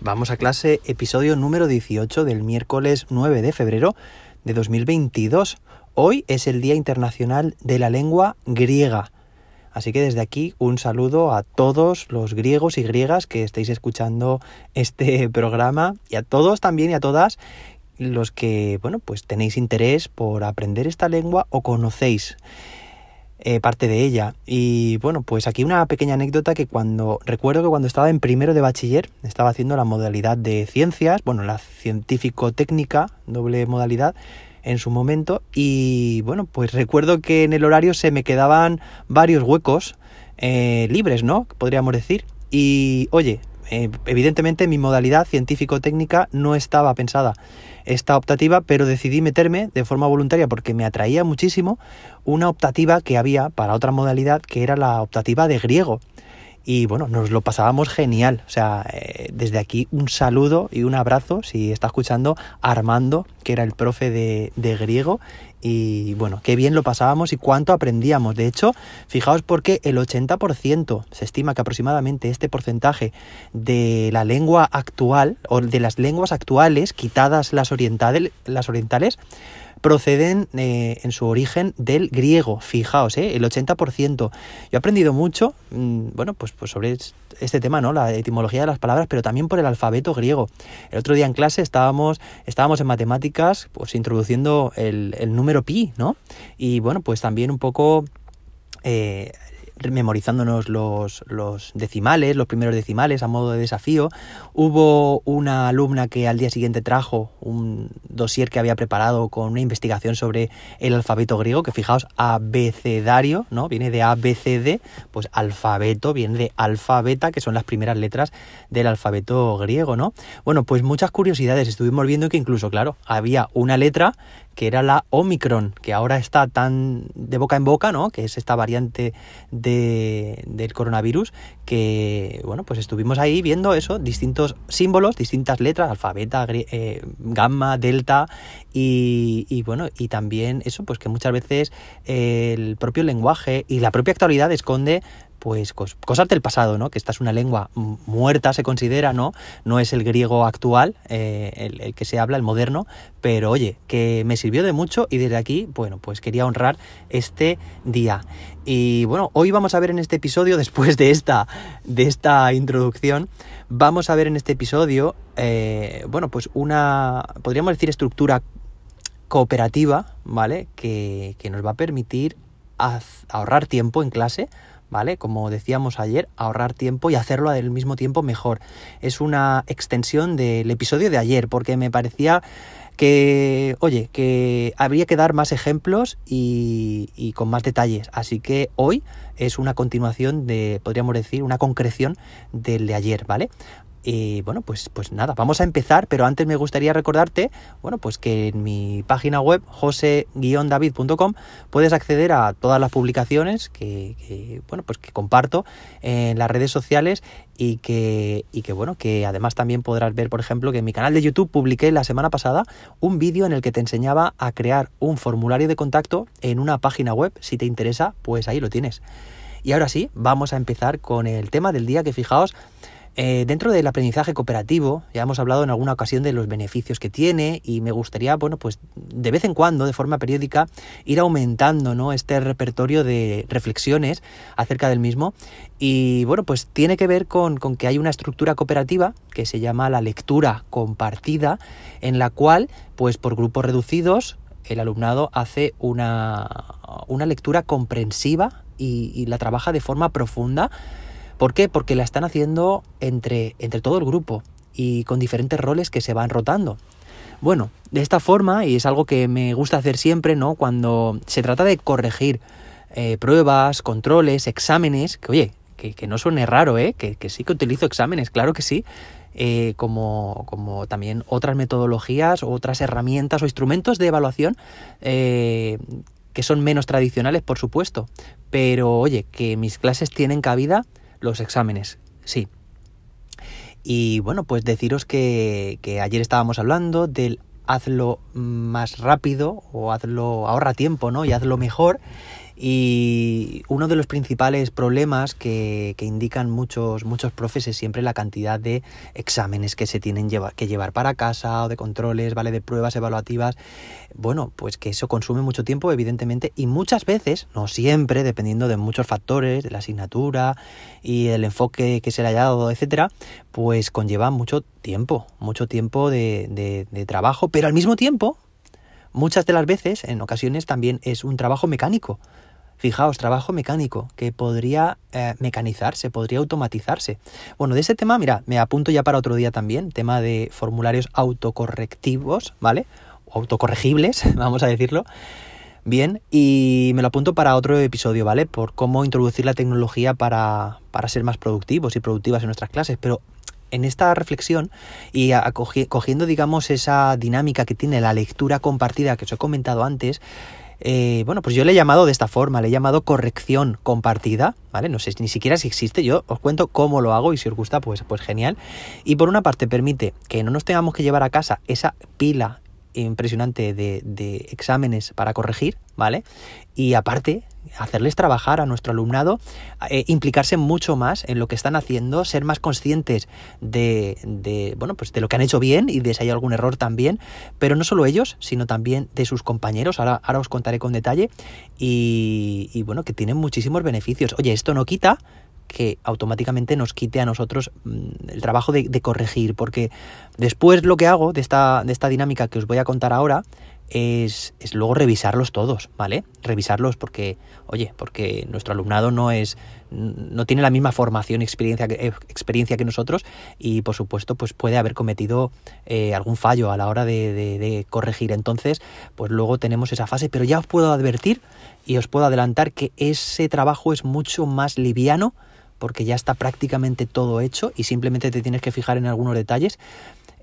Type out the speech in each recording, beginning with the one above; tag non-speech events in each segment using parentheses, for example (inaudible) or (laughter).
Vamos a clase, episodio número 18 del miércoles 9 de febrero de 2022. Hoy es el Día Internacional de la Lengua Griega. Así que desde aquí un saludo a todos los griegos y griegas que estéis escuchando este programa y a todos también y a todas los que, bueno, pues tenéis interés por aprender esta lengua o conocéis eh, parte de ella. Y bueno, pues aquí una pequeña anécdota que cuando recuerdo que cuando estaba en primero de bachiller estaba haciendo la modalidad de ciencias, bueno, la científico-técnica, doble modalidad en su momento y bueno, pues recuerdo que en el horario se me quedaban varios huecos eh, libres, ¿no? Podríamos decir. Y oye, eh, evidentemente mi modalidad científico-técnica no estaba pensada esta optativa, pero decidí meterme de forma voluntaria porque me atraía muchísimo una optativa que había para otra modalidad que era la optativa de griego. Y bueno, nos lo pasábamos genial. O sea, eh, desde aquí un saludo y un abrazo si está escuchando Armando, que era el profe de, de griego y bueno, qué bien lo pasábamos y cuánto aprendíamos. De hecho, fijaos porque el 80%, se estima que aproximadamente este porcentaje de la lengua actual o de las lenguas actuales, quitadas las orientales, las orientales proceden eh, en su origen del griego, fijaos, eh, el 80%. Yo he aprendido mucho, mm, bueno, pues, pues sobre este tema, ¿no? La etimología de las palabras, pero también por el alfabeto griego. El otro día en clase estábamos, estábamos en matemáticas, pues introduciendo el, el número pi, ¿no? Y bueno, pues también un poco eh, memorizándonos los, los, decimales, los primeros decimales a modo de desafío. Hubo una alumna que al día siguiente trajo un dossier que había preparado con una investigación sobre el alfabeto griego, que fijaos, abecedario, ¿no? Viene de ABCD, pues alfabeto viene de alfabeta, que son las primeras letras del alfabeto griego, ¿no? Bueno, pues muchas curiosidades. Estuvimos viendo que incluso, claro, había una letra que era la Omicron, que ahora está tan de boca en boca, ¿no? Que es esta variante de, del coronavirus, que, bueno, pues estuvimos ahí viendo eso, distintos símbolos, distintas letras, alfabeta, eh, gamma, delta, y, y, bueno, y también eso, pues que muchas veces el propio lenguaje y la propia actualidad esconde pues cosas del pasado, ¿no? Que esta es una lengua muerta, se considera, ¿no? No es el griego actual, eh, el, que se habla, el moderno, pero oye, que me sirvió de mucho y desde aquí, bueno, pues quería honrar este día. Y bueno, hoy vamos a ver en este episodio, (laughs) después de esta, de esta introducción, vamos a ver en este episodio, eh, bueno, pues una, podríamos decir, estructura cooperativa, ¿vale? Que, que nos va a permitir ahorrar tiempo en clase, ¿vale? Como decíamos ayer, ahorrar tiempo y hacerlo al mismo tiempo mejor. Es una extensión del episodio de ayer, porque me parecía que, oye, que habría que dar más ejemplos y, y, con más detalles. Así que hoy es una continuación de, podríamos decir, una concreción del de ayer, ¿vale? Y bueno, pues, pues nada, vamos a empezar, pero antes me gustaría recordarte, bueno, pues que en mi página web, jose-david.com, puedes acceder a todas las publicaciones que, bueno, pues que comparto en las redes sociales y que, y que, bueno, que además también podrás ver, por ejemplo, que en mi canal de YouTube publiqué la semana pasada un vídeo en el que te enseñaba a crear un formulario de contacto en una página web. Si te interesa, pues ahí lo tienes. Y ahora sí, vamos a empezar con el tema del día que fijaos, eh, dentro del aprendizaje cooperativo, ya hemos hablado en alguna ocasión de los beneficios que tiene y me gustaría, bueno, pues de vez en cuando, de forma periódica, ir aumentando ¿no? este repertorio de reflexiones acerca del mismo. Y bueno, pues tiene que ver con, que hay una estructura cooperativa que se llama la lectura compartida, en la cual, pues por grupos reducidos, el alumnado hace una, una lectura comprensiva y la trabaja de forma profunda ¿Por qué? Porque la están haciendo entre, entre todo el grupo y con diferentes roles que se van rotando. Bueno, de esta forma, y es algo que me gusta hacer siempre, ¿no? Cuando se trata de corregir eh, pruebas, controles, exámenes, que oye, que, no suene raro, ¿eh? Que, sí que utilizo exámenes, claro que sí, eh, como, como, también otras metodologías, otras herramientas o instrumentos de evaluación eh, que son menos tradicionales, por supuesto. Pero oye, que mis clases tienen cabida los exámenes, sí. Y bueno, pues deciros que, que ayer estábamos hablando del hazlo más rápido o hazlo ahorra tiempo, ¿no? Y hazlo mejor. Y uno de los principales problemas que, que indican muchos, muchos profes es siempre la cantidad de exámenes que se tienen que llevar para casa o de controles, ¿vale? De pruebas evaluativas. Bueno, pues que eso consume mucho tiempo, evidentemente, y muchas veces, no siempre, dependiendo de muchos factores, de la asignatura y el enfoque que se le haya dado, etcétera, pues conlleva mucho tiempo, mucho tiempo de, de trabajo, pero al mismo tiempo, muchas de las veces, en ocasiones, también es un trabajo mecánico. Fijaos, trabajo mecánico, que podría eh, mecanizarse, podría automatizarse. Bueno, de ese tema, mira, me apunto ya para otro día también, tema de formularios autocorrectivos, ¿vale? O autocorregibles, (laughs) vamos a decirlo. Bien, y me lo apunto para otro episodio, ¿vale? Por cómo introducir la tecnología para, para ser más productivos y productivas en nuestras clases. Pero en esta reflexión y cogiendo, digamos, esa dinámica que tiene la lectura compartida que os he comentado antes, eh, bueno, pues yo le he llamado de esta forma, le he llamado corrección compartida, ¿vale? No sé ni siquiera si existe, yo os cuento cómo lo hago y si os gusta, pues, pues genial. Y por una parte permite que no nos tengamos que llevar a casa esa pila impresionante de, de exámenes para corregir, ¿vale? Y aparte hacerles trabajar a nuestro alumnado, eh, implicarse mucho más en lo que están haciendo, ser más conscientes de, de, bueno, pues de lo que han hecho bien y de si hay algún error también, pero no solo ellos, sino también de sus compañeros, ahora, ahora os contaré con detalle, y, y bueno, que tienen muchísimos beneficios. Oye, esto no quita que automáticamente nos quite a nosotros mm, el trabajo de, de, corregir, porque después lo que hago de esta, de esta dinámica que os voy a contar ahora es, es, luego revisarlos todos, ¿vale? Revisarlos porque, oye, porque nuestro alumnado no es, no tiene la misma formación y experiencia, eh, experiencia que nosotros y por supuesto pues puede haber cometido eh, algún fallo a la hora de, de, de, corregir. Entonces, pues luego tenemos esa fase, pero ya os puedo advertir y os puedo adelantar que ese trabajo es mucho más liviano porque ya está prácticamente todo hecho y simplemente te tienes que fijar en algunos detalles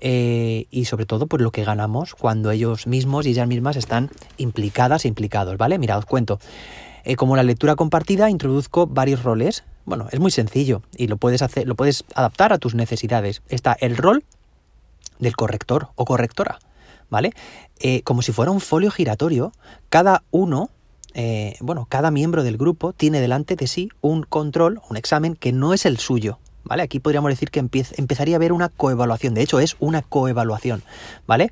eh, y sobre todo por lo que ganamos cuando ellos mismos y ellas mismas están implicadas e implicados, ¿vale? Mira, os cuento. Eh, como la lectura compartida, introduzco varios roles. Bueno, es muy sencillo y lo puedes hacer, lo puedes adaptar a tus necesidades. Está el rol del corrector o correctora, ¿vale? Eh, como si fuera un folio giratorio, cada uno bueno, cada miembro del grupo tiene delante de sí un control, un examen que no es el suyo, ¿vale? Aquí podríamos decir que empezaría a haber una coevaluación, de hecho es una coevaluación, ¿vale?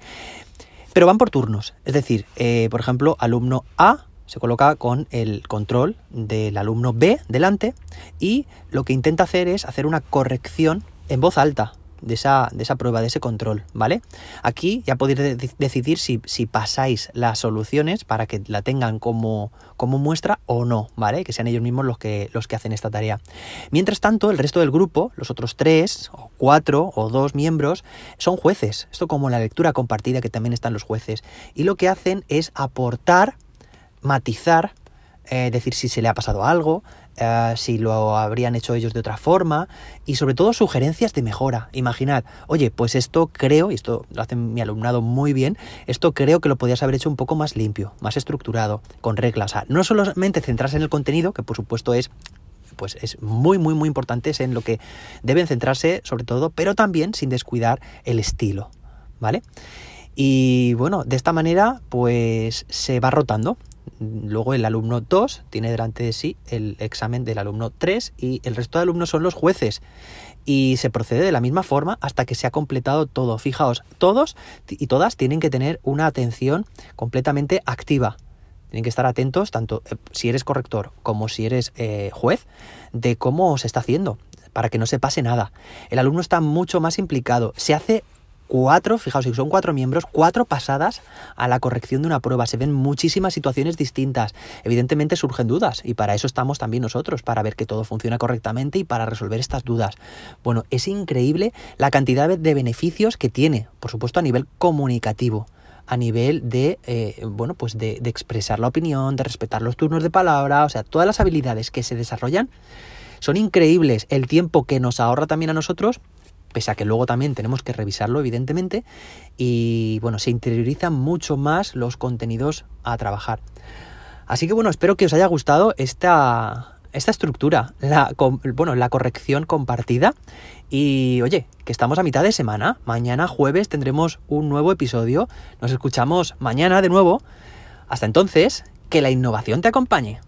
Pero van por turnos, es decir, eh, por ejemplo, alumno A se coloca con el control del alumno B delante y lo que intenta hacer es hacer una corrección en voz alta, de esa, de esa prueba, de ese control, ¿vale? Aquí ya podéis decidir si, si, pasáis las soluciones para que la tengan como, como muestra o no, ¿vale? Que sean ellos mismos los que, los que hacen esta tarea. Mientras tanto, el resto del grupo, los otros tres, o cuatro, o dos miembros, son jueces. Esto como la lectura compartida, que también están los jueces. Y lo que hacen es aportar, matizar, eh, decir si se le ha pasado algo, eh, si lo habrían hecho ellos de otra forma y sobre todo sugerencias de mejora. Imaginad, oye, pues esto creo, y esto lo hace mi alumnado muy bien, esto creo que lo podías haber hecho un poco más limpio, más estructurado, con reglas. O sea, no solamente centrarse en el contenido, que por supuesto es pues es muy muy muy importante, es en lo que deben centrarse sobre todo, pero también sin descuidar el estilo, ¿vale? Y bueno, de esta manera pues se va rotando luego el alumno 2 tiene delante de sí el examen del alumno 3 y el resto de alumnos son los jueces. Y se procede de la misma forma hasta que se ha completado todo. Fijaos, todos y todas tienen que tener una atención completamente activa. Tienen que estar atentos, tanto eh, si eres corrector como si eres eh, juez, de cómo se está haciendo, para que no se pase nada. El alumno está mucho más implicado. Se hace cuatro, fijaos, son cuatro miembros, cuatro pasadas a la corrección de una prueba. Se ven muchísimas situaciones distintas. Evidentemente surgen dudas y para eso estamos también nosotros, para ver que todo funciona correctamente y para resolver estas dudas. Bueno, es increíble la cantidad de beneficios que tiene, por supuesto a nivel comunicativo a nivel de, eh, bueno, pues de, de expresar la opinión, de respetar los turnos de palabra, o sea, todas las habilidades que se desarrollan son increíbles. El tiempo que nos ahorra también a nosotros pese a que luego también tenemos que revisarlo, evidentemente, y bueno, se interiorizan mucho más los contenidos a trabajar. Así que bueno, espero que os haya gustado esta, esta estructura, la, bueno, la corrección compartida. Y oye, que estamos a mitad de semana. Mañana jueves tendremos un nuevo episodio. Nos escuchamos mañana de nuevo. Hasta entonces, que la innovación te acompañe.